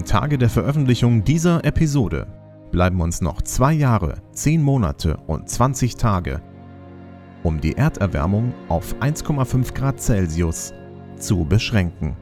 heutigen Tage der Veröffentlichung dieser Episode bleiben uns noch zwei Jahre, zehn Monate und 20 Tage, um die Erderwärmung auf 1,5 Grad Celsius zu beschränken.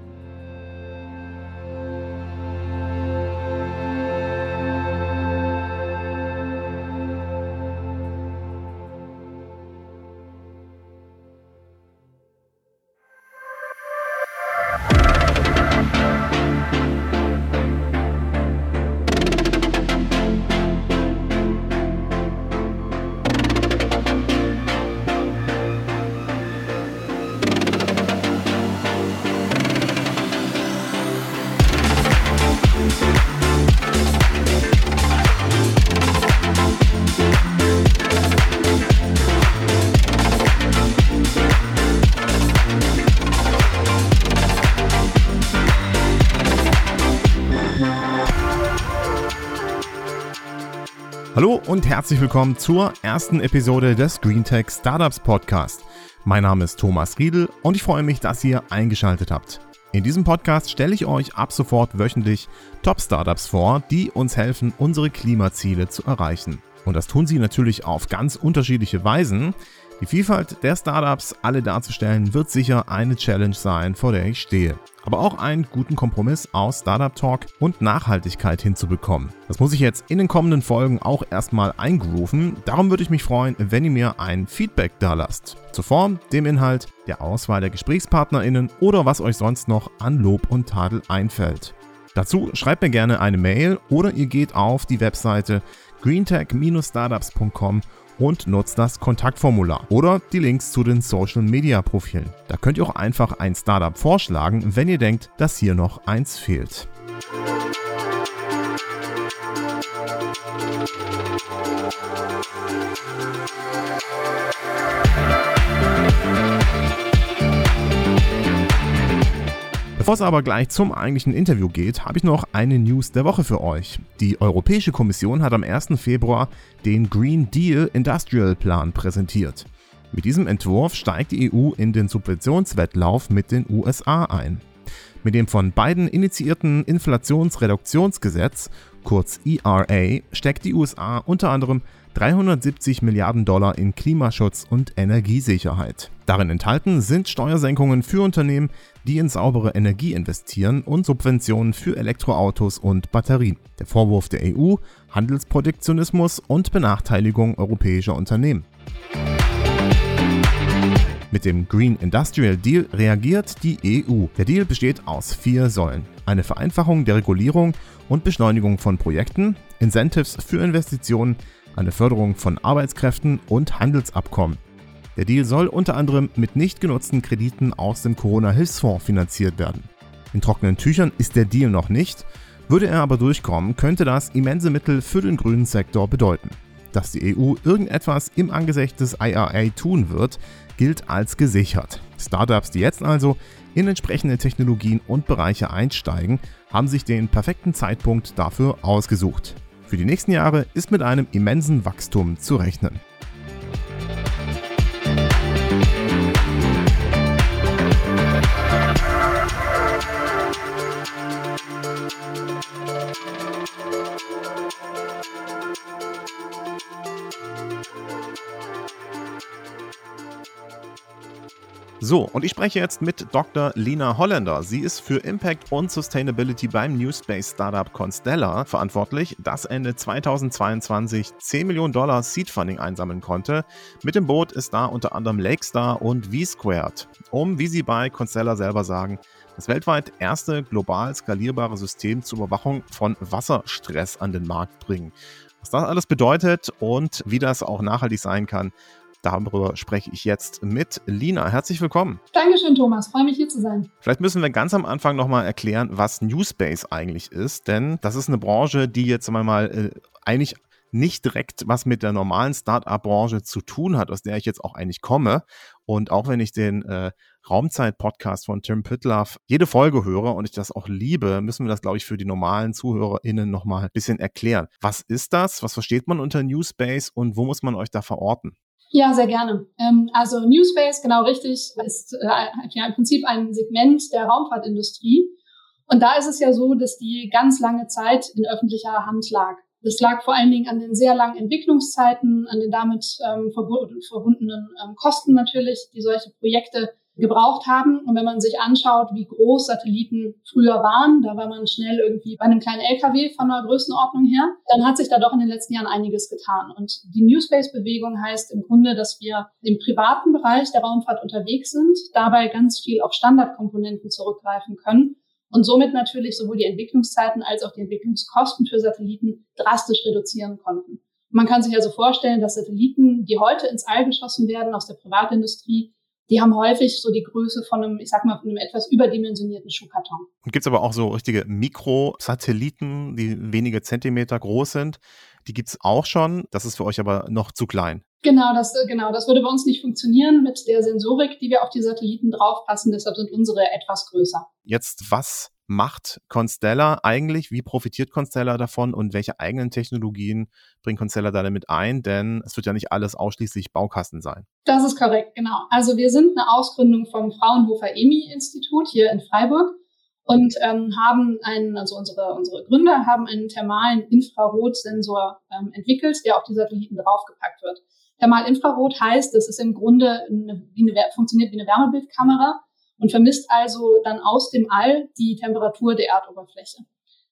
Hallo und herzlich willkommen zur ersten Episode des GreenTech Startups Podcast. Mein Name ist Thomas Riedel und ich freue mich, dass ihr eingeschaltet habt. In diesem Podcast stelle ich euch ab sofort wöchentlich Top-Startups vor, die uns helfen, unsere Klimaziele zu erreichen. Und das tun sie natürlich auf ganz unterschiedliche Weisen. Die Vielfalt der Startups alle darzustellen, wird sicher eine Challenge sein, vor der ich stehe. Aber auch einen guten Kompromiss aus Startup Talk und Nachhaltigkeit hinzubekommen. Das muss ich jetzt in den kommenden Folgen auch erstmal eingrooven. Darum würde ich mich freuen, wenn ihr mir ein Feedback da lasst. Zur Form, dem Inhalt, der Auswahl der GesprächspartnerInnen oder was euch sonst noch an Lob und Tadel einfällt. Dazu schreibt mir gerne eine Mail oder ihr geht auf die Webseite greentech-startups.com und nutzt das Kontaktformular oder die Links zu den Social Media Profilen. Da könnt ihr auch einfach ein Startup vorschlagen, wenn ihr denkt, dass hier noch eins fehlt. Bevor es aber gleich zum eigentlichen Interview geht, habe ich noch eine News der Woche für euch. Die Europäische Kommission hat am 1. Februar den Green Deal Industrial Plan präsentiert. Mit diesem Entwurf steigt die EU in den Subventionswettlauf mit den USA ein. Mit dem von beiden initiierten Inflationsreduktionsgesetz, kurz ERA, steckt die USA unter anderem 370 Milliarden Dollar in Klimaschutz und Energiesicherheit. Darin enthalten sind Steuersenkungen für Unternehmen, die in saubere Energie investieren und Subventionen für Elektroautos und Batterien. Der Vorwurf der EU, Handelsprotektionismus und Benachteiligung europäischer Unternehmen. Mit dem Green Industrial Deal reagiert die EU. Der Deal besteht aus vier Säulen. Eine Vereinfachung der Regulierung und Beschleunigung von Projekten, Incentives für Investitionen, eine Förderung von Arbeitskräften und Handelsabkommen. Der Deal soll unter anderem mit nicht genutzten Krediten aus dem Corona-Hilfsfonds finanziert werden. In trockenen Tüchern ist der Deal noch nicht, würde er aber durchkommen, könnte das immense Mittel für den grünen Sektor bedeuten. Dass die EU irgendetwas im Angesicht des IRA tun wird, gilt als gesichert. Startups, die jetzt also in entsprechende Technologien und Bereiche einsteigen, haben sich den perfekten Zeitpunkt dafür ausgesucht. Für die nächsten Jahre ist mit einem immensen Wachstum zu rechnen. So, und ich spreche jetzt mit Dr. Lina Holländer. Sie ist für Impact und Sustainability beim New Space Startup Constella verantwortlich, das Ende 2022 10 Millionen Dollar Seed Funding einsammeln konnte. Mit dem Boot ist da unter anderem Lakestar und V-Squared, um, wie sie bei Constella selber sagen, das weltweit erste global skalierbare System zur Überwachung von Wasserstress an den Markt bringen. Was das alles bedeutet und wie das auch nachhaltig sein kann, Darüber spreche ich jetzt mit Lina. Herzlich willkommen. Dankeschön, Thomas. Freue mich hier zu sein. Vielleicht müssen wir ganz am Anfang nochmal erklären, was Newspace eigentlich ist, denn das ist eine Branche, die jetzt mal äh, eigentlich nicht direkt was mit der normalen Start-up-Branche zu tun hat, aus der ich jetzt auch eigentlich komme. Und auch wenn ich den äh, Raumzeit-Podcast von Tim Pitloff jede Folge höre und ich das auch liebe, müssen wir das, glaube ich, für die normalen ZuhörerInnen nochmal ein bisschen erklären. Was ist das? Was versteht man unter Newspace und wo muss man euch da verorten? Ja, sehr gerne. Ähm, also New Space, genau richtig, ist äh, ja im Prinzip ein Segment der Raumfahrtindustrie. Und da ist es ja so, dass die ganz lange Zeit in öffentlicher Hand lag. Das lag vor allen Dingen an den sehr langen Entwicklungszeiten, an den damit ähm, verbundenen ähm, Kosten natürlich, die solche Projekte gebraucht haben. Und wenn man sich anschaut, wie groß Satelliten früher waren, da war man schnell irgendwie bei einem kleinen LKW von der Größenordnung her, dann hat sich da doch in den letzten Jahren einiges getan. Und die New Space-Bewegung heißt im Grunde, dass wir im privaten Bereich der Raumfahrt unterwegs sind, dabei ganz viel auf Standardkomponenten zurückgreifen können und somit natürlich sowohl die Entwicklungszeiten als auch die Entwicklungskosten für Satelliten drastisch reduzieren konnten. Man kann sich also vorstellen, dass Satelliten, die heute ins All geschossen werden aus der Privatindustrie, die haben häufig so die Größe von einem, ich sag mal, von einem etwas überdimensionierten Schuhkarton. Und gibt's aber auch so richtige Mikrosatelliten, die wenige Zentimeter groß sind. Die gibt's auch schon. Das ist für euch aber noch zu klein. Genau, das, genau, das würde bei uns nicht funktionieren mit der Sensorik, die wir auf die Satelliten draufpassen. Deshalb sind unsere etwas größer. Jetzt, was macht Constella eigentlich? Wie profitiert Constella davon und welche eigenen Technologien bringt Constella da damit ein? Denn es wird ja nicht alles ausschließlich Baukasten sein. Das ist korrekt, genau. Also wir sind eine Ausgründung vom Fraunhofer EMI-Institut hier in Freiburg und ähm, haben einen, also unsere, unsere Gründer haben einen thermalen Infrarotsensor ähm, entwickelt, der auf die Satelliten draufgepackt wird. Thermalinfrarot heißt, das ist im Grunde eine, wie eine, funktioniert wie eine Wärmebildkamera und vermisst also dann aus dem All die Temperatur der Erdoberfläche.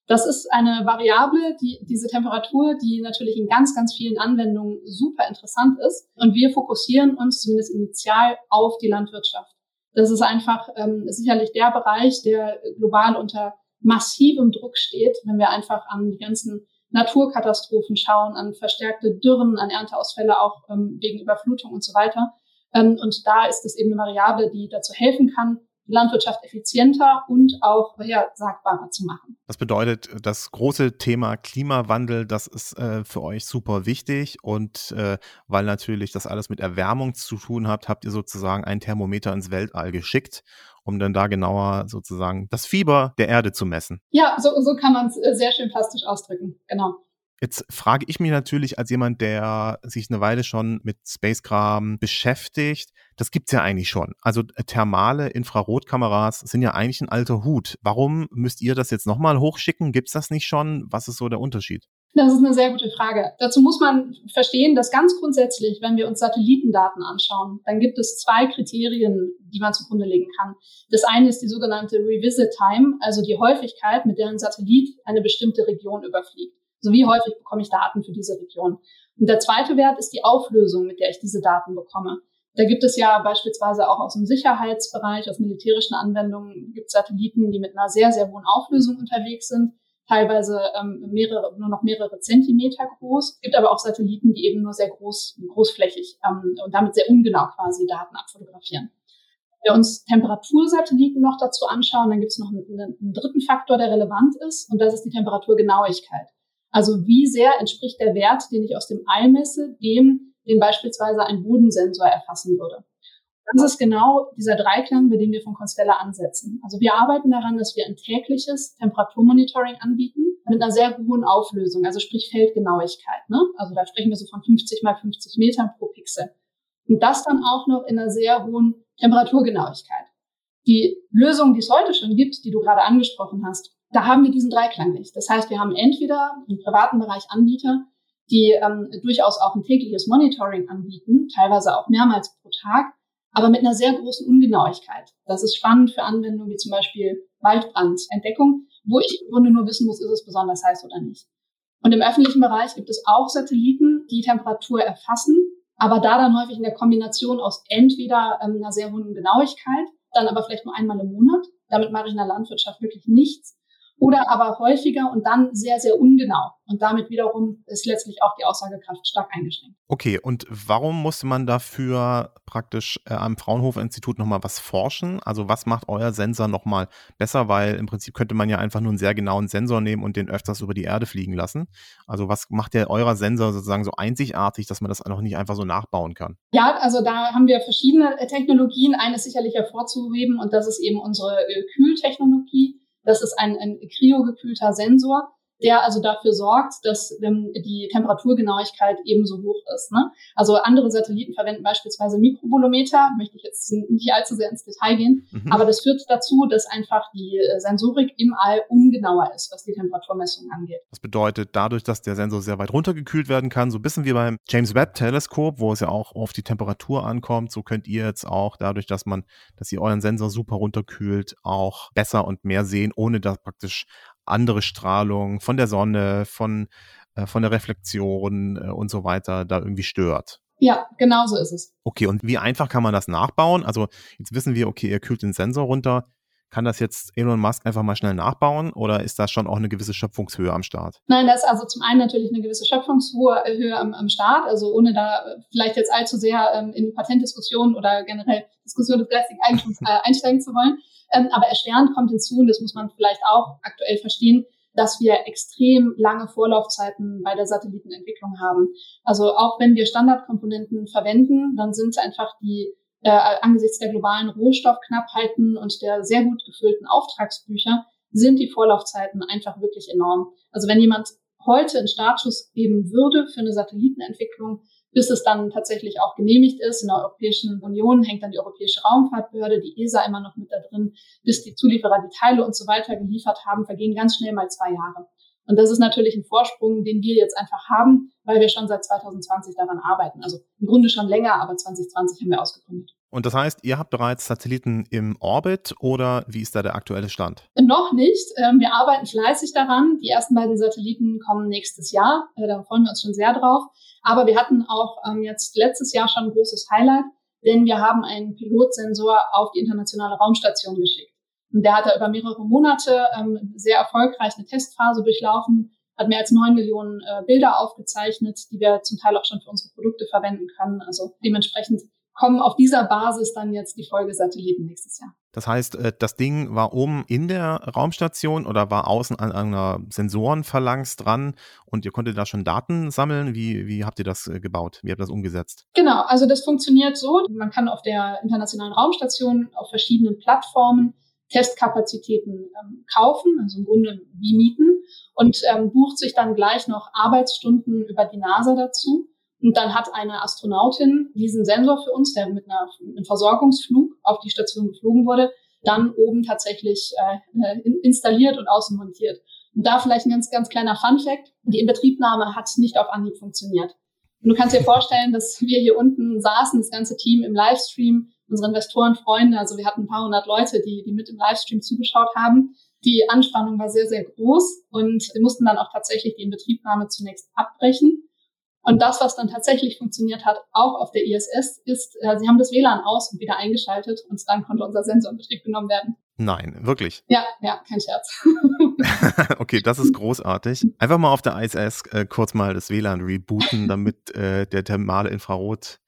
Das ist eine Variable, die, diese Temperatur, die natürlich in ganz, ganz vielen Anwendungen super interessant ist. Und wir fokussieren uns zumindest initial auf die Landwirtschaft. Das ist einfach ähm, sicherlich der Bereich, der global unter massivem Druck steht, wenn wir einfach an die ganzen Naturkatastrophen schauen, an verstärkte Dürren, an Ernteausfälle auch ähm, wegen Überflutung und so weiter. Ähm, und da ist es eben eine Variable, die dazu helfen kann, die Landwirtschaft effizienter und auch vorhersagbarer zu machen. Das bedeutet, das große Thema Klimawandel, das ist äh, für euch super wichtig und äh, weil natürlich das alles mit Erwärmung zu tun hat, habt ihr sozusagen ein Thermometer ins Weltall geschickt um dann da genauer sozusagen das Fieber der Erde zu messen. Ja, so, so kann man es äh, sehr schön plastisch ausdrücken. Genau. Jetzt frage ich mich natürlich als jemand, der sich eine Weile schon mit Spacekram beschäftigt, das gibt's ja eigentlich schon. Also äh, thermale Infrarotkameras sind ja eigentlich ein alter Hut. Warum müsst ihr das jetzt nochmal hochschicken? Gibt's das nicht schon? Was ist so der Unterschied? Das ist eine sehr gute Frage. Dazu muss man verstehen, dass ganz grundsätzlich, wenn wir uns Satellitendaten anschauen, dann gibt es zwei Kriterien, die man zugrunde legen kann. Das eine ist die sogenannte Revisit Time, also die Häufigkeit, mit der ein Satellit eine bestimmte Region überfliegt. So wie häufig bekomme ich Daten für diese Region. Und der zweite Wert ist die Auflösung, mit der ich diese Daten bekomme. Da gibt es ja beispielsweise auch aus dem Sicherheitsbereich, aus militärischen Anwendungen, gibt es Satelliten, die mit einer sehr, sehr hohen Auflösung unterwegs sind teilweise ähm, mehrere, nur noch mehrere Zentimeter groß. Es gibt aber auch Satelliten, die eben nur sehr groß, großflächig ähm, und damit sehr ungenau quasi Daten abfotografieren. Wenn wir uns Temperatursatelliten noch dazu anschauen, dann gibt es noch einen, einen dritten Faktor, der relevant ist, und das ist die Temperaturgenauigkeit. Also wie sehr entspricht der Wert, den ich aus dem All messe, dem, den beispielsweise ein Bodensensor erfassen würde. Das ist genau dieser Dreiklang, bei dem wir von Constella ansetzen. Also wir arbeiten daran, dass wir ein tägliches Temperaturmonitoring anbieten mit einer sehr hohen Auflösung, also sprich Feldgenauigkeit. Ne? Also da sprechen wir so von 50 mal 50 Metern pro Pixel. Und das dann auch noch in einer sehr hohen Temperaturgenauigkeit. Die Lösung, die es heute schon gibt, die du gerade angesprochen hast, da haben wir diesen Dreiklang nicht. Das heißt, wir haben entweder im privaten Bereich Anbieter, die ähm, durchaus auch ein tägliches Monitoring anbieten, teilweise auch mehrmals pro Tag, aber mit einer sehr großen Ungenauigkeit. Das ist spannend für Anwendungen wie zum Beispiel Waldbrandentdeckung, wo ich im Grunde nur wissen muss, ist es besonders heiß oder nicht. Und im öffentlichen Bereich gibt es auch Satelliten, die Temperatur erfassen, aber da dann häufig in der Kombination aus entweder ähm, einer sehr hohen Genauigkeit, dann aber vielleicht nur einmal im Monat. Damit mache ich in der Landwirtschaft wirklich nichts oder aber häufiger und dann sehr, sehr ungenau. Und damit wiederum ist letztlich auch die Aussagekraft stark eingeschränkt. Okay, und warum musste man dafür praktisch äh, am Fraunhofer Institut nochmal was forschen? Also was macht euer Sensor nochmal besser? Weil im Prinzip könnte man ja einfach nur einen sehr genauen Sensor nehmen und den öfters über die Erde fliegen lassen. Also was macht der eurer Sensor sozusagen so einzigartig, dass man das noch nicht einfach so nachbauen kann? Ja, also da haben wir verschiedene äh, Technologien. Eine ist sicherlich hervorzuheben und das ist eben unsere äh, Kühltechnologie das ist ein, ein kryogekühlter Sensor, der also dafür sorgt, dass ähm, die Temperaturgenauigkeit ebenso hoch ist. Ne? Also andere Satelliten verwenden beispielsweise Mikrobolometer, möchte ich jetzt nicht allzu sehr ins Detail gehen, mhm. aber das führt dazu, dass einfach die äh, Sensorik im All ungenauer ist, was die Temperaturmessung angeht. Das bedeutet, dadurch, dass der Sensor sehr weit runtergekühlt werden kann, so ein bisschen wie beim James Webb Teleskop, wo es ja auch auf die Temperatur ankommt, so könnt ihr jetzt auch dadurch, dass man, dass ihr euren Sensor super runterkühlt, auch besser und mehr sehen, ohne dass praktisch andere Strahlung von der Sonne, von, äh, von der Reflexion äh, und so weiter da irgendwie stört. Ja, genau so ist es. Okay, und wie einfach kann man das nachbauen? Also jetzt wissen wir, okay, ihr kühlt den Sensor runter. Kann das jetzt Elon Musk einfach mal schnell nachbauen oder ist da schon auch eine gewisse Schöpfungshöhe am Start? Nein, da ist also zum einen natürlich eine gewisse Schöpfungshöhe äh, am, am Start, also ohne da vielleicht jetzt allzu sehr ähm, in Patentdiskussionen oder generell Diskussionen des geistigen Eigentums äh, einsteigen zu wollen. Ähm, aber erschwerend kommt hinzu, und das muss man vielleicht auch aktuell verstehen, dass wir extrem lange Vorlaufzeiten bei der Satellitenentwicklung haben. Also auch wenn wir Standardkomponenten verwenden, dann sind einfach die äh, angesichts der globalen Rohstoffknappheiten und der sehr gut gefüllten Auftragsbücher sind die Vorlaufzeiten einfach wirklich enorm. Also wenn jemand heute einen Startschuss geben würde für eine Satellitenentwicklung, bis es dann tatsächlich auch genehmigt ist. In der Europäischen Union hängt dann die Europäische Raumfahrtbehörde, die ESA immer noch mit da drin, bis die Zulieferer die Teile und so weiter geliefert haben, vergehen ganz schnell mal zwei Jahre. Und das ist natürlich ein Vorsprung, den wir jetzt einfach haben, weil wir schon seit 2020 daran arbeiten. Also im Grunde schon länger, aber 2020 haben wir ausgegründet. Und das heißt, ihr habt bereits Satelliten im Orbit oder wie ist da der aktuelle Stand? Noch nicht. Ähm, wir arbeiten fleißig daran. Die ersten beiden Satelliten kommen nächstes Jahr. Äh, da freuen wir uns schon sehr drauf. Aber wir hatten auch ähm, jetzt letztes Jahr schon ein großes Highlight, denn wir haben einen Pilotsensor auf die internationale Raumstation geschickt. Und der hat da über mehrere Monate ähm, sehr erfolgreich eine Testphase durchlaufen, hat mehr als neun Millionen äh, Bilder aufgezeichnet, die wir zum Teil auch schon für unsere Produkte verwenden können. Also dementsprechend kommen auf dieser Basis dann jetzt die Folgesatelliten nächstes Jahr. Das heißt, äh, das Ding war oben in der Raumstation oder war außen an einer Sensorenphalanx dran und ihr konntet da schon Daten sammeln? Wie, wie habt ihr das äh, gebaut? Wie habt ihr das umgesetzt? Genau, also das funktioniert so. Man kann auf der Internationalen Raumstation auf verschiedenen Plattformen Testkapazitäten ähm, kaufen, also im Grunde wie mieten und ähm, bucht sich dann gleich noch Arbeitsstunden über die NASA dazu. Und dann hat eine Astronautin diesen Sensor für uns, der mit einer, einem Versorgungsflug auf die Station geflogen wurde, dann oben tatsächlich äh, installiert und außen montiert. Und da vielleicht ein ganz, ganz kleiner Fun-Fact. Die Inbetriebnahme hat nicht auf Anhieb funktioniert. Und du kannst dir vorstellen, dass wir hier unten saßen, das ganze Team im Livestream, unsere Investoren, Freunde, also wir hatten ein paar hundert Leute, die, die mit im Livestream zugeschaut haben. Die Anspannung war sehr, sehr groß und wir mussten dann auch tatsächlich die Inbetriebnahme zunächst abbrechen und das, was dann tatsächlich funktioniert hat, auch auf der ISS, ist, äh, sie haben das WLAN aus und wieder eingeschaltet und dann konnte unser Sensor in Betrieb genommen werden. Nein, wirklich? Ja, ja, kein Scherz. okay, das ist großartig. Einfach mal auf der ISS äh, kurz mal das WLAN rebooten, damit äh, der thermale Infrarot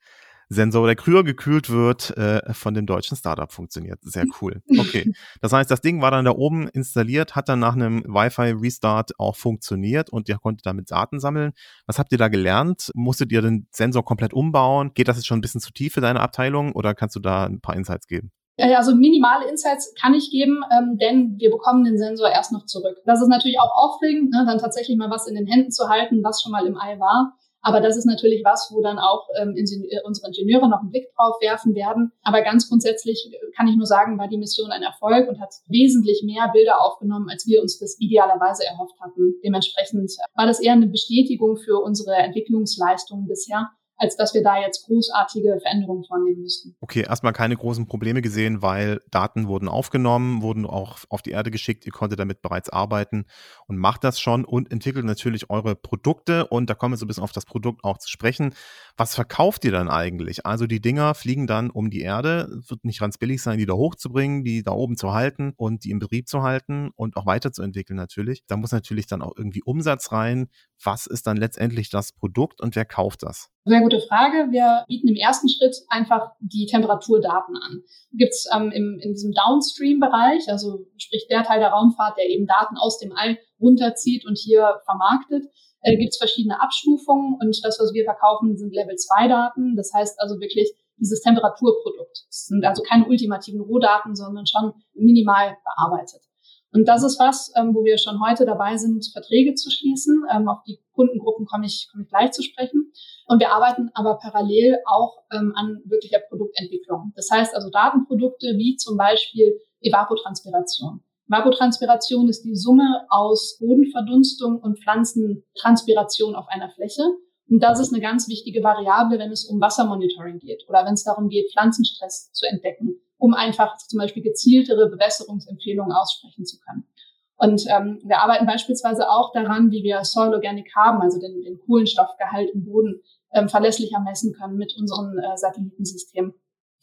Sensor, der krüher gekühlt wird, äh, von dem deutschen Startup funktioniert. Sehr cool. Okay. Das heißt, das Ding war dann da oben installiert, hat dann nach einem Wi-Fi-Restart auch funktioniert und ihr konntet damit Daten sammeln. Was habt ihr da gelernt? Musstet ihr den Sensor komplett umbauen? Geht das jetzt schon ein bisschen zu tief für deine Abteilung oder kannst du da ein paar Insights geben? Also minimale Insights kann ich geben, ähm, denn wir bekommen den Sensor erst noch zurück. Das ist natürlich auch aufregend, ne, dann tatsächlich mal was in den Händen zu halten, was schon mal im Ei war. Aber das ist natürlich was, wo dann auch ähm, Ingenieur, unsere Ingenieure noch einen Blick drauf werfen werden. Aber ganz grundsätzlich kann ich nur sagen, war die Mission ein Erfolg und hat wesentlich mehr Bilder aufgenommen, als wir uns das idealerweise erhofft hatten. Dementsprechend war das eher eine Bestätigung für unsere Entwicklungsleistungen bisher als dass wir da jetzt großartige Veränderungen vornehmen müssten. Okay, erstmal keine großen Probleme gesehen, weil Daten wurden aufgenommen, wurden auch auf die Erde geschickt, ihr konntet damit bereits arbeiten und macht das schon und entwickelt natürlich eure Produkte und da kommen wir so ein bisschen auf das Produkt auch zu sprechen. Was verkauft ihr dann eigentlich? Also die Dinger fliegen dann um die Erde, es wird nicht ganz billig sein, die da hochzubringen, die da oben zu halten und die im Betrieb zu halten und auch weiterzuentwickeln natürlich. Da muss natürlich dann auch irgendwie Umsatz rein. Was ist dann letztendlich das Produkt und wer kauft das? Sehr gute Frage. Wir bieten im ersten Schritt einfach die Temperaturdaten an. Gibt es ähm, in diesem Downstream-Bereich, also sprich der Teil der Raumfahrt, der eben Daten aus dem All runterzieht und hier vermarktet, äh, gibt es verschiedene Abstufungen und das, was wir verkaufen, sind Level-2-Daten. Das heißt also wirklich dieses Temperaturprodukt. Das sind also keine ultimativen Rohdaten, sondern schon minimal bearbeitet. Und das ist was, ähm, wo wir schon heute dabei sind, Verträge zu schließen. Ähm, auf die Kundengruppen komme ich, komme ich gleich zu sprechen. Und wir arbeiten aber parallel auch ähm, an wirklicher Produktentwicklung. Das heißt also Datenprodukte wie zum Beispiel Evapotranspiration. Evapotranspiration ist die Summe aus Bodenverdunstung und Pflanzentranspiration auf einer Fläche. Und das ist eine ganz wichtige Variable, wenn es um Wassermonitoring geht oder wenn es darum geht, Pflanzenstress zu entdecken, um einfach zum Beispiel gezieltere Bewässerungsempfehlungen aussprechen zu können. Und ähm, wir arbeiten beispielsweise auch daran, wie wir Soil Organic haben, also den, den Kohlenstoffgehalt im Boden ähm, verlässlicher messen können mit unserem äh, Satellitensystem.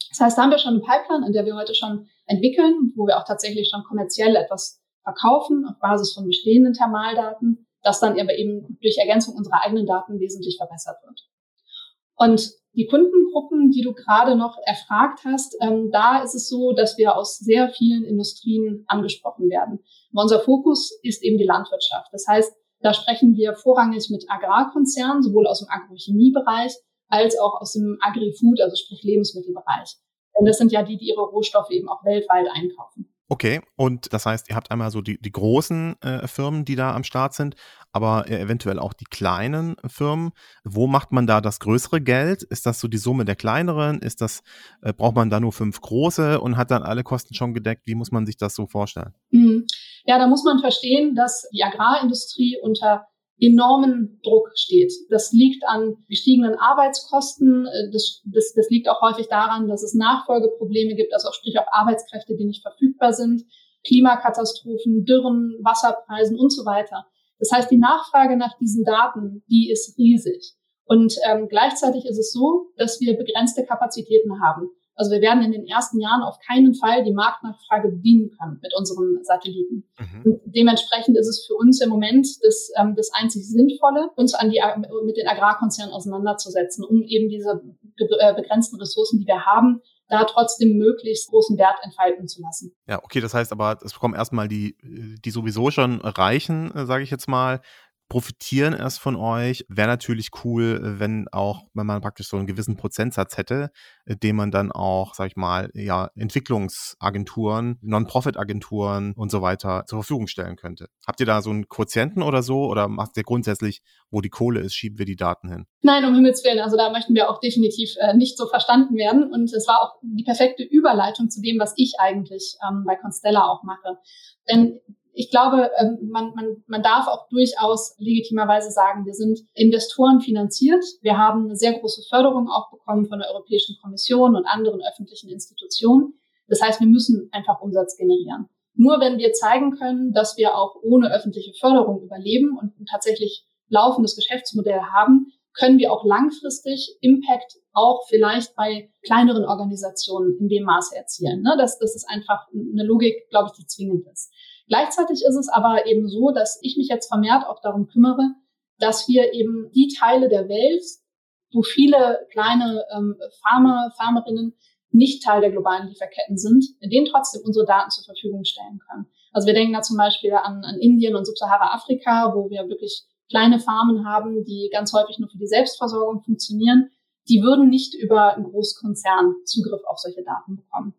Das heißt, da haben wir schon eine Pipeline, in der wir heute schon entwickeln, wo wir auch tatsächlich schon kommerziell etwas verkaufen auf Basis von bestehenden Thermaldaten, das dann aber eben durch Ergänzung unserer eigenen Daten wesentlich verbessert wird. Und die Kundengruppen, die du gerade noch erfragt hast, ähm, da ist es so, dass wir aus sehr vielen Industrien angesprochen werden. Aber unser Fokus ist eben die Landwirtschaft. Das heißt, da sprechen wir vorrangig mit Agrarkonzernen, sowohl aus dem Agrochemiebereich als auch aus dem Agri-Food, also sprich Lebensmittelbereich. Denn das sind ja die, die ihre Rohstoffe eben auch weltweit einkaufen. Okay, und das heißt, ihr habt einmal so die, die großen äh, Firmen, die da am Start sind, aber äh, eventuell auch die kleinen Firmen. Wo macht man da das größere Geld? Ist das so die Summe der kleineren? Ist das, äh, braucht man da nur fünf große und hat dann alle Kosten schon gedeckt? Wie muss man sich das so vorstellen? Mhm. Ja, da muss man verstehen, dass die Agrarindustrie unter enormen Druck steht. Das liegt an gestiegenen Arbeitskosten. Äh, das, das, das liegt auch häufig daran, dass es Nachfolgeprobleme gibt, also auch sprich auch Arbeitskräfte, die nicht verfügbar sind, Klimakatastrophen, Dürren, Wasserpreisen und so weiter. Das heißt, die Nachfrage nach diesen Daten, die ist riesig. Und ähm, gleichzeitig ist es so, dass wir begrenzte Kapazitäten haben. Also wir werden in den ersten Jahren auf keinen Fall die Marktnachfrage bedienen können mit unseren Satelliten. Mhm. Und dementsprechend ist es für uns im Moment das, ähm, das einzig Sinnvolle, uns an die, mit den Agrarkonzernen auseinanderzusetzen, um eben diese äh, begrenzten Ressourcen, die wir haben, da trotzdem möglichst großen Wert entfalten zu lassen. Ja, okay, das heißt aber, es bekommen erstmal die, die sowieso schon reichen, äh, sage ich jetzt mal, profitieren erst von euch. Wäre natürlich cool, wenn auch, wenn man praktisch so einen gewissen Prozentsatz hätte, äh, den man dann auch, sag ich mal, ja, Entwicklungsagenturen, Non-Profit-Agenturen und so weiter zur Verfügung stellen könnte. Habt ihr da so einen Quotienten oder so oder macht ihr grundsätzlich, wo die Kohle ist, schieben wir die Daten hin? Nein, um Himmels Willen. Also da möchten wir auch definitiv äh, nicht so verstanden werden. Und es war auch die perfekte Überleitung zu dem, was ich eigentlich ähm, bei Constella auch mache. Denn ich glaube, ähm, man, man, man darf auch durchaus legitimerweise sagen, wir sind Investoren finanziert. Wir haben eine sehr große Förderung auch bekommen von der Europäischen Kommission und anderen öffentlichen Institutionen. Das heißt, wir müssen einfach Umsatz generieren. Nur wenn wir zeigen können, dass wir auch ohne öffentliche Förderung überleben und ein tatsächlich laufendes Geschäftsmodell haben, können wir auch langfristig Impact auch vielleicht bei kleineren Organisationen in dem Maße erzielen. Ne? Das, das ist einfach eine Logik, glaube ich, die zwingend ist. Gleichzeitig ist es aber eben so, dass ich mich jetzt vermehrt auch darum kümmere, dass wir eben die Teile der Welt, wo viele kleine ähm, Farmer, Farmerinnen nicht Teil der globalen Lieferketten sind, denen trotzdem unsere Daten zur Verfügung stellen können. Also wir denken da zum Beispiel an, an Indien und Subsahara-Afrika, wo wir wirklich kleine Farmen haben, die ganz häufig nur für die Selbstversorgung funktionieren. Die würden nicht über einen Großkonzern Zugriff auf solche Daten bekommen.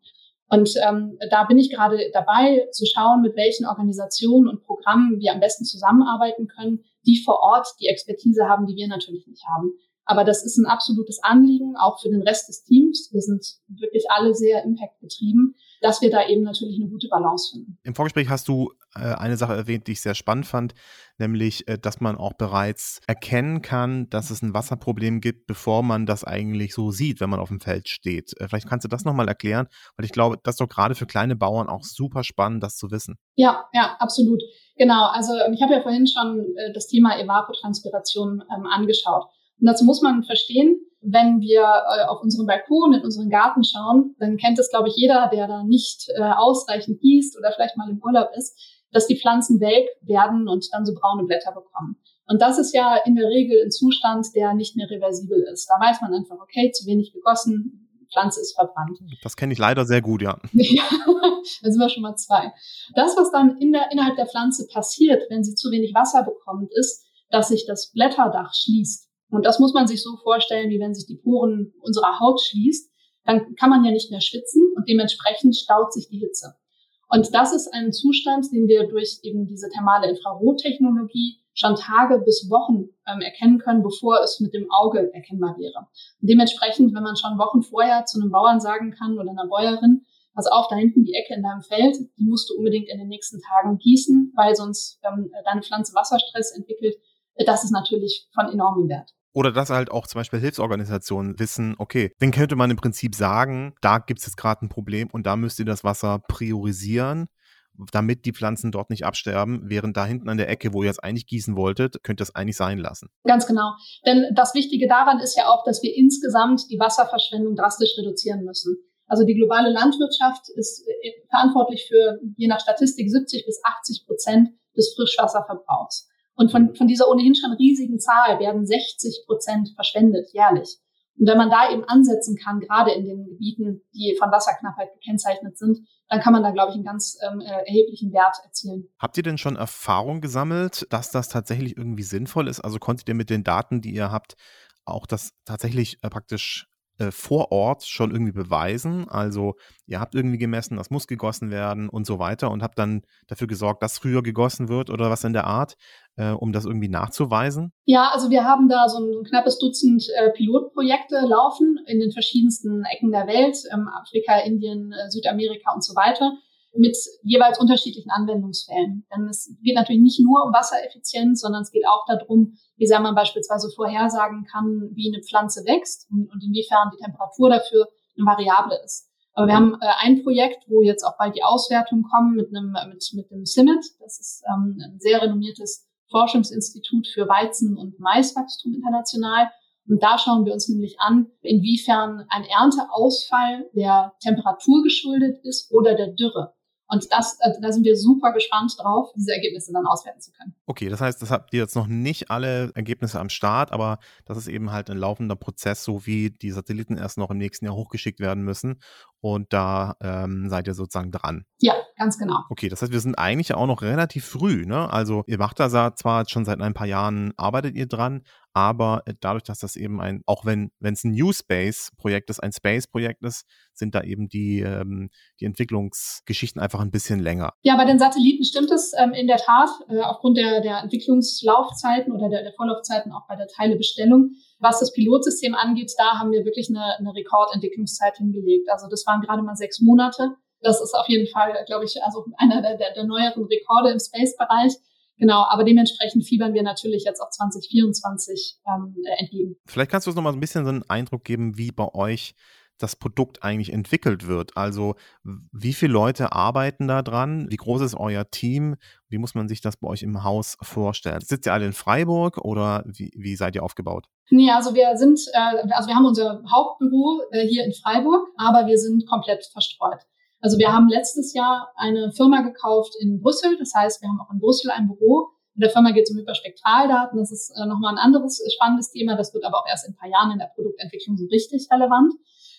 Und ähm, da bin ich gerade dabei zu schauen, mit welchen Organisationen und Programmen wir am besten zusammenarbeiten können, die vor Ort die Expertise haben, die wir natürlich nicht haben. Aber das ist ein absolutes Anliegen, auch für den Rest des Teams. Wir sind wirklich alle sehr impact-getrieben, dass wir da eben natürlich eine gute Balance finden. Im Vorgespräch hast du äh, eine Sache erwähnt, die ich sehr spannend fand, nämlich, äh, dass man auch bereits erkennen kann, dass es ein Wasserproblem gibt, bevor man das eigentlich so sieht, wenn man auf dem Feld steht. Äh, vielleicht kannst du das nochmal erklären, weil ich glaube, das ist doch gerade für kleine Bauern auch super spannend, das zu wissen. Ja, ja, absolut. Genau. Also ich habe ja vorhin schon das Thema Evapotranspiration ähm, angeschaut. Und dazu muss man verstehen, wenn wir äh, auf unseren Balkon, in unseren Garten schauen, dann kennt es, glaube ich, jeder, der da nicht äh, ausreichend gießt oder vielleicht mal im Urlaub ist, dass die Pflanzen welk werden und dann so braune Blätter bekommen. Und das ist ja in der Regel ein Zustand, der nicht mehr reversibel ist. Da weiß man einfach, okay, zu wenig gegossen, Pflanze ist verbrannt. Das kenne ich leider sehr gut, ja. ja, da sind wir schon mal zwei. Das, was dann in der, innerhalb der Pflanze passiert, wenn sie zu wenig Wasser bekommt, ist, dass sich das Blätterdach schließt. Und das muss man sich so vorstellen, wie wenn sich die Poren unserer Haut schließt, dann kann man ja nicht mehr schwitzen und dementsprechend staut sich die Hitze. Und das ist ein Zustand, den wir durch eben diese thermale Infrarottechnologie schon Tage bis Wochen ähm, erkennen können, bevor es mit dem Auge erkennbar wäre. Und dementsprechend, wenn man schon Wochen vorher zu einem Bauern sagen kann oder einer Bäuerin, pass auf, da hinten die Ecke in deinem Feld, die musst du unbedingt in den nächsten Tagen gießen, weil sonst ähm, deine Pflanze Wasserstress entwickelt, äh, das ist natürlich von enormem Wert. Oder dass halt auch zum Beispiel Hilfsorganisationen wissen, okay, dann könnte man im Prinzip sagen, da gibt es jetzt gerade ein Problem und da müsst ihr das Wasser priorisieren, damit die Pflanzen dort nicht absterben, während da hinten an der Ecke, wo ihr es eigentlich gießen wolltet, könnt ihr es eigentlich sein lassen. Ganz genau. Denn das Wichtige daran ist ja auch, dass wir insgesamt die Wasserverschwendung drastisch reduzieren müssen. Also die globale Landwirtschaft ist äh, verantwortlich für je nach Statistik 70 bis 80 Prozent des Frischwasserverbrauchs. Und von, von dieser ohnehin schon riesigen Zahl werden 60 Prozent verschwendet jährlich. Und wenn man da eben ansetzen kann, gerade in den Gebieten, die von Wasserknappheit gekennzeichnet sind, dann kann man da, glaube ich, einen ganz ähm, äh, erheblichen Wert erzielen. Habt ihr denn schon Erfahrung gesammelt, dass das tatsächlich irgendwie sinnvoll ist? Also konntet ihr mit den Daten, die ihr habt, auch das tatsächlich äh, praktisch äh, vor Ort schon irgendwie beweisen. Also ihr habt irgendwie gemessen, das muss gegossen werden und so weiter und habt dann dafür gesorgt, dass früher gegossen wird oder was in der Art, äh, um das irgendwie nachzuweisen? Ja, also wir haben da so ein, so ein knappes Dutzend äh, Pilotprojekte laufen in den verschiedensten Ecken der Welt, ähm, Afrika, Indien, äh, Südamerika und so weiter mit jeweils unterschiedlichen Anwendungsfällen. Denn es geht natürlich nicht nur um Wassereffizienz, sondern es geht auch darum, wie sehr man beispielsweise vorhersagen kann, wie eine Pflanze wächst und, und inwiefern die Temperatur dafür eine Variable ist. Aber wir haben äh, ein Projekt, wo jetzt auch bald die Auswertungen kommen mit einem mit, mit dem CIMMIT. Das ist ähm, ein sehr renommiertes Forschungsinstitut für Weizen- und Maiswachstum international. Und da schauen wir uns nämlich an, inwiefern ein Ernteausfall der Temperatur geschuldet ist oder der Dürre. Und das, äh, da sind wir super gespannt drauf, diese Ergebnisse dann auswerten zu können. Okay, das heißt, das habt ihr jetzt noch nicht alle Ergebnisse am Start, aber das ist eben halt ein laufender Prozess, so wie die Satelliten erst noch im nächsten Jahr hochgeschickt werden müssen. Und da ähm, seid ihr sozusagen dran. Ja, ganz genau. Okay, das heißt, wir sind eigentlich auch noch relativ früh, ne? Also ihr macht da zwar schon seit ein paar Jahren, arbeitet ihr dran, aber äh, dadurch, dass das eben ein, auch wenn es ein New Space Projekt ist, ein Space Projekt ist, sind da eben die ähm, die Entwicklungsgeschichten einfach ein bisschen länger. Ja, bei den Satelliten stimmt es ähm, in der Tat äh, aufgrund der der Entwicklungslaufzeiten oder der, der Vorlaufzeiten auch bei der Teilebestellung. Was das Pilotsystem angeht, da haben wir wirklich eine, eine Rekordentwicklungszeit hingelegt. Also das waren gerade mal sechs Monate. Das ist auf jeden Fall, glaube ich, also einer der, der, der neueren Rekorde im Space-Bereich. Genau, aber dementsprechend fiebern wir natürlich jetzt auch 2024 ähm, äh, entgegen. Vielleicht kannst du uns noch mal ein bisschen so einen Eindruck geben, wie bei euch das Produkt eigentlich entwickelt wird. Also wie viele Leute arbeiten da dran? Wie groß ist euer Team? Wie muss man sich das bei euch im Haus vorstellen? Sitzt ihr alle in Freiburg oder wie, wie seid ihr aufgebaut? Nee, also wir sind, äh, also wir haben unser Hauptbüro äh, hier in Freiburg, aber wir sind komplett verstreut. Also wir haben letztes Jahr eine Firma gekauft in Brüssel. Das heißt, wir haben auch in Brüssel ein Büro. In der Firma geht es um Hyperspektraldaten. Das ist äh, nochmal ein anderes äh, spannendes Thema. Das wird aber auch erst in ein paar Jahren in der Produktentwicklung so richtig relevant.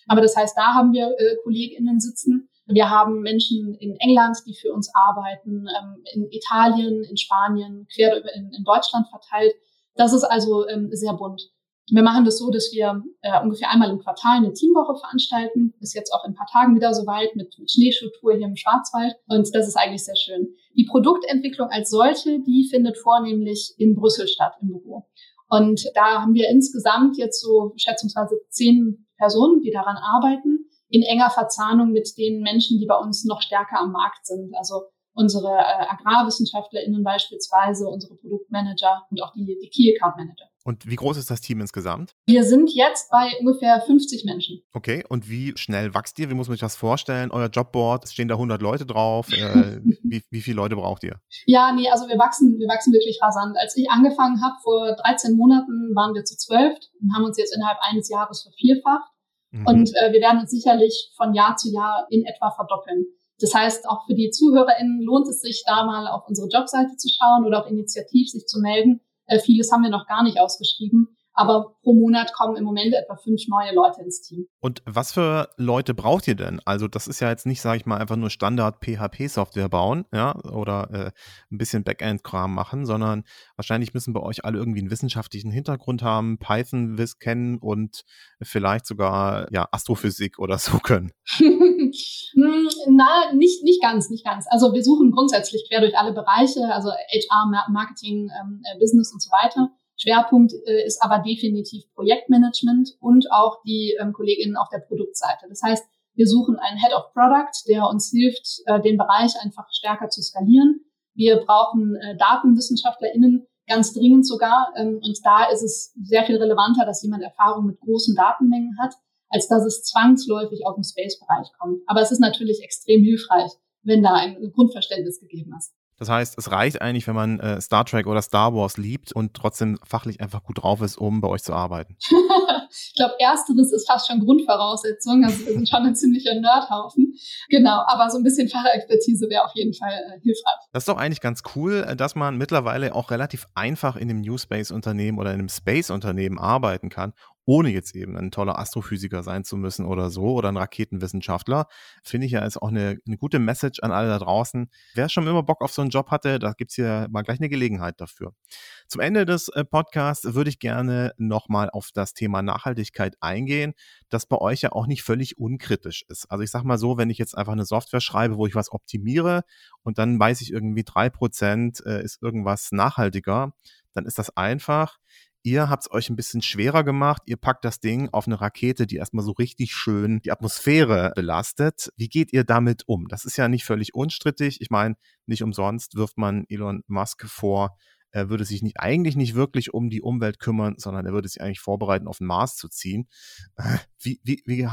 Aber das heißt, da haben wir äh, KollegInnen sitzen. Wir haben Menschen in England, die für uns arbeiten, ähm, in Italien, in Spanien, quer in, in Deutschland verteilt. Das ist also ähm, sehr bunt. Wir machen das so, dass wir äh, ungefähr einmal im Quartal eine Teamwoche veranstalten. Ist jetzt auch in ein paar Tagen wieder soweit mit, mit Schneeschuhtour hier im Schwarzwald. Und das ist eigentlich sehr schön. Die Produktentwicklung als solche, die findet vornehmlich in Brüssel statt, im Büro. Und da haben wir insgesamt jetzt so schätzungsweise zehn Personen, die daran arbeiten, in enger Verzahnung mit den Menschen, die bei uns noch stärker am Markt sind. Also unsere äh, AgrarwissenschaftlerInnen beispielsweise, unsere Produktmanager und auch die, die Key Account Manager. Und wie groß ist das Team insgesamt? Wir sind jetzt bei ungefähr 50 Menschen. Okay, und wie schnell wächst ihr? Wie muss man sich das vorstellen? Euer Jobboard, es stehen da 100 Leute drauf. Äh, wie, wie viele Leute braucht ihr? Ja, nee, also wir wachsen, wir wachsen wirklich rasant. Als ich angefangen habe, vor 13 Monaten, waren wir zu zwölf und haben uns jetzt innerhalb eines Jahres vervierfacht. Mhm. Und äh, wir werden uns sicherlich von Jahr zu Jahr in etwa verdoppeln. Das heißt, auch für die ZuhörerInnen lohnt es sich, da mal auf unsere Jobseite zu schauen oder auch initiativ sich zu melden. Äh, vieles haben wir noch gar nicht ausgeschrieben. Aber pro Monat kommen im Moment etwa fünf neue Leute ins Team. Und was für Leute braucht ihr denn? Also das ist ja jetzt nicht, sage ich mal, einfach nur Standard PHP-Software bauen, ja, oder äh, ein bisschen Backend-Kram machen, sondern wahrscheinlich müssen bei euch alle irgendwie einen wissenschaftlichen Hintergrund haben, Python-Wiss kennen und vielleicht sogar ja Astrophysik oder so können. Hm, na, nicht, nicht ganz, nicht ganz. Also wir suchen grundsätzlich quer durch alle Bereiche, also HR, Marketing, ähm, äh, Business und so weiter. Schwerpunkt äh, ist aber definitiv Projektmanagement und auch die ähm, Kolleginnen auf der Produktseite. Das heißt, wir suchen einen Head of Product, der uns hilft, äh, den Bereich einfach stärker zu skalieren. Wir brauchen äh, DatenwissenschaftlerInnen, ganz dringend sogar. Ähm, und da ist es sehr viel relevanter, dass jemand Erfahrung mit großen Datenmengen hat, als dass es zwangsläufig auf den Space-Bereich kommt. Aber es ist natürlich extrem hilfreich, wenn da ein Grundverständnis gegeben ist. Das heißt, es reicht eigentlich, wenn man äh, Star Trek oder Star Wars liebt und trotzdem fachlich einfach gut drauf ist, um bei euch zu arbeiten. ich glaube, ersteres ist fast schon Grundvoraussetzung. Also wir sind schon ein ziemlicher Nerdhaufen. Genau, aber so ein bisschen Fachexpertise wäre auf jeden Fall äh, hilfreich. Das ist doch eigentlich ganz cool, äh, dass man mittlerweile auch relativ einfach in einem New Space-Unternehmen oder in einem Space-Unternehmen arbeiten kann, ohne jetzt eben ein toller Astrophysiker sein zu müssen oder so oder ein Raketenwissenschaftler. Finde ich ja ist auch eine, eine gute Message an alle da draußen. Wer schon immer Bock auf so einen Job hatte, da gibt es hier mal gleich eine Gelegenheit dafür. Zum Ende des äh, Podcasts würde ich gerne nochmal auf das Thema Nachhaltigkeit eingehen, das bei euch ja auch nicht völlig unkritisch ist. Also ich sage mal so, wenn ich jetzt einfach eine Software schreibe, wo ich was optimiere und dann weiß ich irgendwie drei Prozent äh, ist irgendwas nachhaltiger, dann ist das einfach. Ihr habt es euch ein bisschen schwerer gemacht. Ihr packt das Ding auf eine Rakete, die erstmal so richtig schön die Atmosphäre belastet. Wie geht ihr damit um? Das ist ja nicht völlig unstrittig. Ich meine, nicht umsonst wirft man Elon Musk vor, er würde sich nicht, eigentlich nicht wirklich um die Umwelt kümmern, sondern er würde sich eigentlich vorbereiten, auf den Mars zu ziehen. Wie, wie, wie,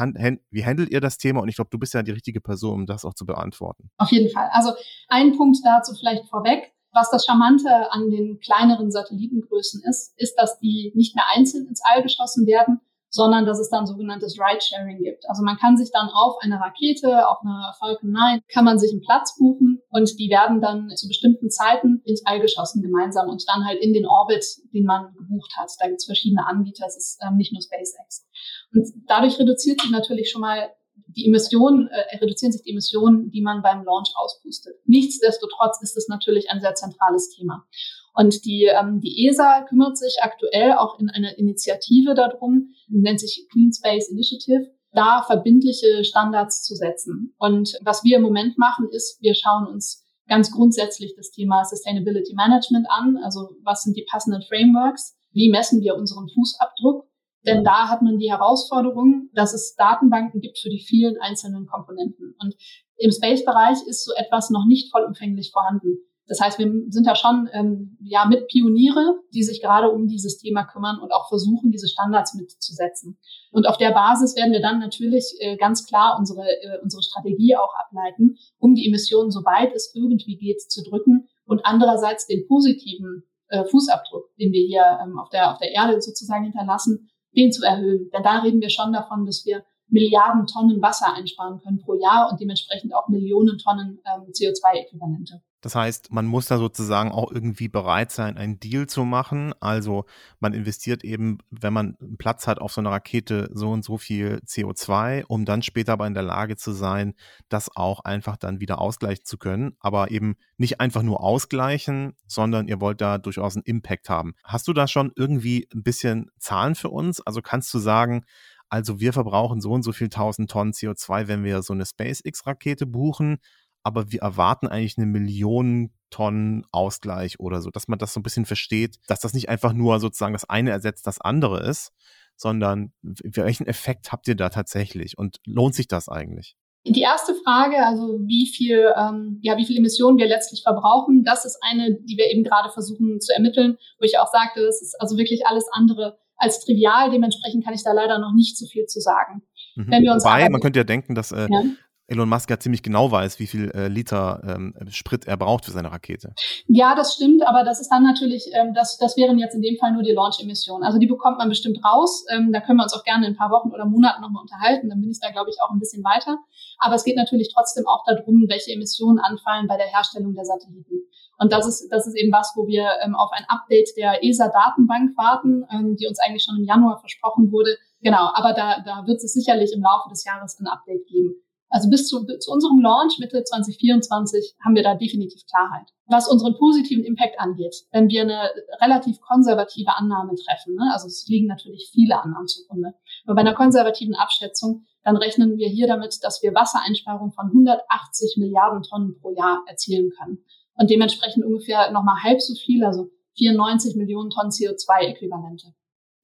wie handelt ihr das Thema? Und ich glaube, du bist ja die richtige Person, um das auch zu beantworten. Auf jeden Fall. Also ein Punkt dazu vielleicht vorweg. Was das Charmante an den kleineren Satellitengrößen ist, ist, dass die nicht mehr einzeln ins All geschossen werden, sondern dass es dann sogenanntes Ride-Sharing gibt. Also man kann sich dann auf eine Rakete, auf einer Falcon 9, kann man sich einen Platz buchen und die werden dann zu bestimmten Zeiten ins All geschossen gemeinsam und dann halt in den Orbit, den man gebucht hat. Da gibt es verschiedene Anbieter, es ist ähm, nicht nur SpaceX. Und dadurch reduziert sich natürlich schon mal die Emissionen, äh, reduzieren sich die Emissionen, die man beim Launch auspustet. Nichtsdestotrotz ist es natürlich ein sehr zentrales Thema. Und die, ähm, die ESA kümmert sich aktuell auch in einer Initiative darum, nennt sich Clean Space Initiative, da verbindliche Standards zu setzen. Und was wir im Moment machen, ist, wir schauen uns ganz grundsätzlich das Thema Sustainability Management an. Also was sind die passenden Frameworks? Wie messen wir unseren Fußabdruck? Denn da hat man die Herausforderung, dass es Datenbanken gibt für die vielen einzelnen Komponenten. Und im Space-Bereich ist so etwas noch nicht vollumfänglich vorhanden. Das heißt, wir sind da schon ähm, ja mit Pioniere, die sich gerade um dieses Thema kümmern und auch versuchen, diese Standards mitzusetzen. Und auf der Basis werden wir dann natürlich äh, ganz klar unsere äh, unsere Strategie auch ableiten, um die Emissionen so weit es irgendwie geht zu drücken und andererseits den positiven äh, Fußabdruck, den wir hier ähm, auf der auf der Erde sozusagen hinterlassen, den zu erhöhen. Denn da reden wir schon davon, dass wir Milliarden Tonnen Wasser einsparen können pro Jahr und dementsprechend auch Millionen Tonnen ähm, CO2-Äquivalente. Das heißt, man muss da sozusagen auch irgendwie bereit sein, einen Deal zu machen. Also man investiert eben, wenn man Platz hat auf so einer Rakete, so und so viel CO2, um dann später aber in der Lage zu sein, das auch einfach dann wieder ausgleichen zu können. Aber eben nicht einfach nur ausgleichen, sondern ihr wollt da durchaus einen Impact haben. Hast du da schon irgendwie ein bisschen Zahlen für uns? Also kannst du sagen, also wir verbrauchen so und so viel tausend Tonnen CO2, wenn wir so eine SpaceX-Rakete buchen aber wir erwarten eigentlich eine Million Tonnen Ausgleich oder so, dass man das so ein bisschen versteht, dass das nicht einfach nur sozusagen das eine ersetzt das andere ist, sondern welchen Effekt habt ihr da tatsächlich und lohnt sich das eigentlich? Die erste Frage, also wie viel, ähm, ja, wie viel Emissionen wir letztlich verbrauchen, das ist eine, die wir eben gerade versuchen zu ermitteln, wo ich auch sagte, das ist also wirklich alles andere als trivial. Dementsprechend kann ich da leider noch nicht so viel zu sagen. Mhm. Wenn wir uns Wobei, man könnte ja denken, dass äh, ja Elon Musk ja ziemlich genau weiß, wie viel äh, Liter ähm, Sprit er braucht für seine Rakete. Ja, das stimmt, aber das ist dann natürlich, ähm, das, das wären jetzt in dem Fall nur die Launch-Emissionen. Also die bekommt man bestimmt raus. Ähm, da können wir uns auch gerne in ein paar Wochen oder Monaten nochmal unterhalten. Dann bin ich da, glaube ich, auch ein bisschen weiter. Aber es geht natürlich trotzdem auch darum, welche Emissionen anfallen bei der Herstellung der Satelliten. Und das ist, das ist eben was, wo wir ähm, auf ein Update der ESA-Datenbank warten, ähm, die uns eigentlich schon im Januar versprochen wurde. Genau, aber da, da wird es sicherlich im Laufe des Jahres ein Update geben. Also bis zu, zu unserem Launch Mitte 2024 haben wir da definitiv Klarheit. Was unseren positiven Impact angeht, wenn wir eine relativ konservative Annahme treffen, ne, also es liegen natürlich viele Annahmen zugrunde, aber bei einer konservativen Abschätzung, dann rechnen wir hier damit, dass wir Wassereinsparungen von 180 Milliarden Tonnen pro Jahr erzielen können und dementsprechend ungefähr nochmal halb so viel, also 94 Millionen Tonnen CO2-Äquivalente.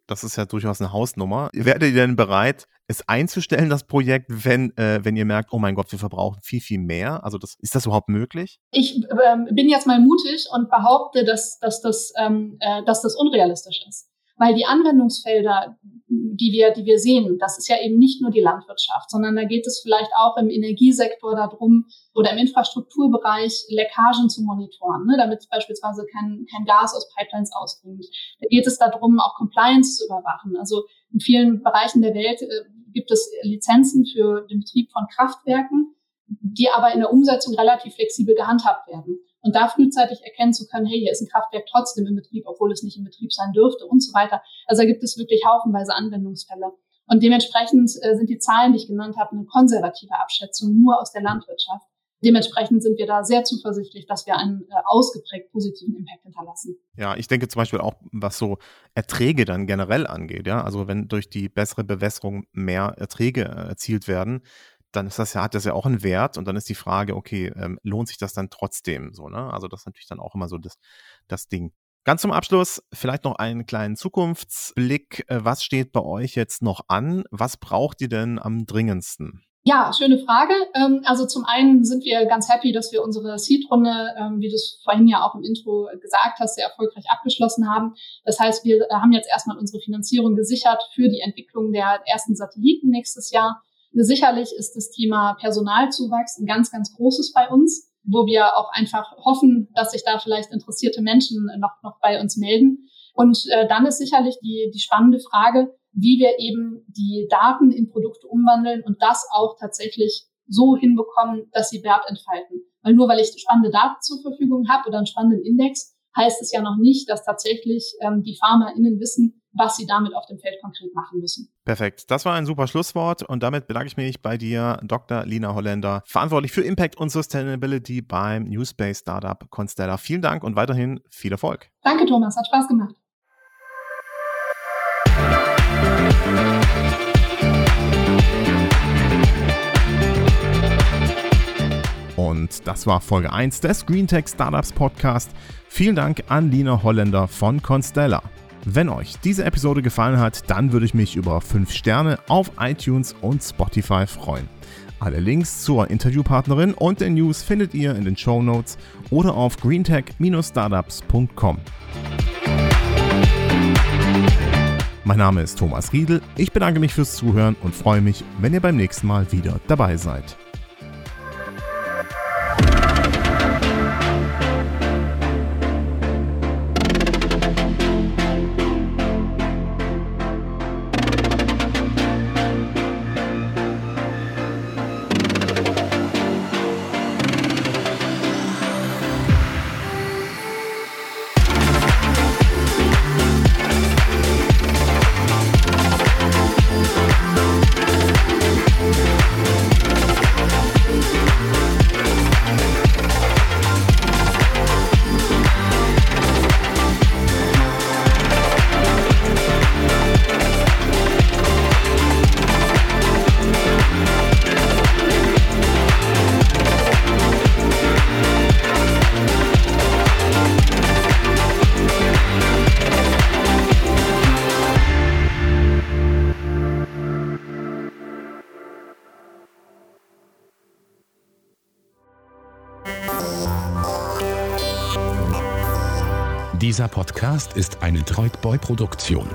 Das ist ja durchaus eine Hausnummer. Werdet ihr denn bereit, es einzustellen, das Projekt, wenn, äh, wenn ihr merkt, oh mein Gott, wir verbrauchen viel, viel mehr? Also das, ist das überhaupt möglich? Ich ähm, bin jetzt mal mutig und behaupte, dass, dass, das, ähm, äh, dass das unrealistisch ist. Weil die Anwendungsfelder, die wir, die wir sehen, das ist ja eben nicht nur die Landwirtschaft, sondern da geht es vielleicht auch im Energiesektor darum oder im Infrastrukturbereich Leckagen zu monitoren, ne, damit beispielsweise kein, kein Gas aus Pipelines ausdringt. Da geht es darum, auch Compliance zu überwachen. Also in vielen Bereichen der Welt äh, gibt es Lizenzen für den Betrieb von Kraftwerken, die aber in der Umsetzung relativ flexibel gehandhabt werden und da frühzeitig erkennen zu können, hey, hier ist ein Kraftwerk trotzdem im Betrieb, obwohl es nicht im Betrieb sein dürfte und so weiter. Also da gibt es wirklich haufenweise Anwendungsfälle. Und dementsprechend äh, sind die Zahlen, die ich genannt habe, eine konservative Abschätzung nur aus der Landwirtschaft. Dementsprechend sind wir da sehr zuversichtlich, dass wir einen äh, ausgeprägt positiven Impact hinterlassen. Ja, ich denke zum Beispiel auch, was so Erträge dann generell angeht. Ja, also wenn durch die bessere Bewässerung mehr Erträge äh, erzielt werden, dann ist das ja, hat das ja auch einen Wert und dann ist die Frage, okay, ähm, lohnt sich das dann trotzdem so, ne? Also das ist natürlich dann auch immer so das, das Ding. Ganz zum Abschluss vielleicht noch einen kleinen Zukunftsblick. Äh, was steht bei euch jetzt noch an? Was braucht ihr denn am dringendsten? Ja, schöne Frage. Ähm, also zum einen sind wir ganz happy, dass wir unsere Seed-Runde, ähm, wie du es vorhin ja auch im Intro gesagt hast, sehr erfolgreich abgeschlossen haben. Das heißt, wir haben jetzt erstmal unsere Finanzierung gesichert für die Entwicklung der ersten Satelliten nächstes Jahr. Sicherlich ist das Thema Personalzuwachs ein ganz, ganz großes bei uns, wo wir auch einfach hoffen, dass sich da vielleicht interessierte Menschen noch, noch bei uns melden. Und äh, dann ist sicherlich die, die spannende Frage, wie wir eben die Daten in Produkte umwandeln und das auch tatsächlich so hinbekommen, dass sie Wert entfalten. Weil nur weil ich spannende Daten zur Verfügung habe oder einen spannenden Index, heißt es ja noch nicht, dass tatsächlich ähm, die PharmaInnen wissen, was sie damit auf dem Feld konkret machen müssen. Perfekt. Das war ein super Schlusswort und damit bedanke ich mich bei dir, Dr. Lina Holländer, verantwortlich für Impact und Sustainability beim New Space Startup Constella. Vielen Dank und weiterhin viel Erfolg. Danke, Thomas. Hat Spaß gemacht. Und das war Folge 1 des GreenTech Startups Podcast. Vielen Dank an Lina Holländer von Constella. Wenn euch diese Episode gefallen hat, dann würde ich mich über 5 Sterne auf iTunes und Spotify freuen. Alle Links zur Interviewpartnerin und den News findet ihr in den Show Notes oder auf greentech-startups.com. Mein Name ist Thomas Riedel, ich bedanke mich fürs Zuhören und freue mich, wenn ihr beim nächsten Mal wieder dabei seid. Dieser Podcast ist eine Droidboy-Produktion.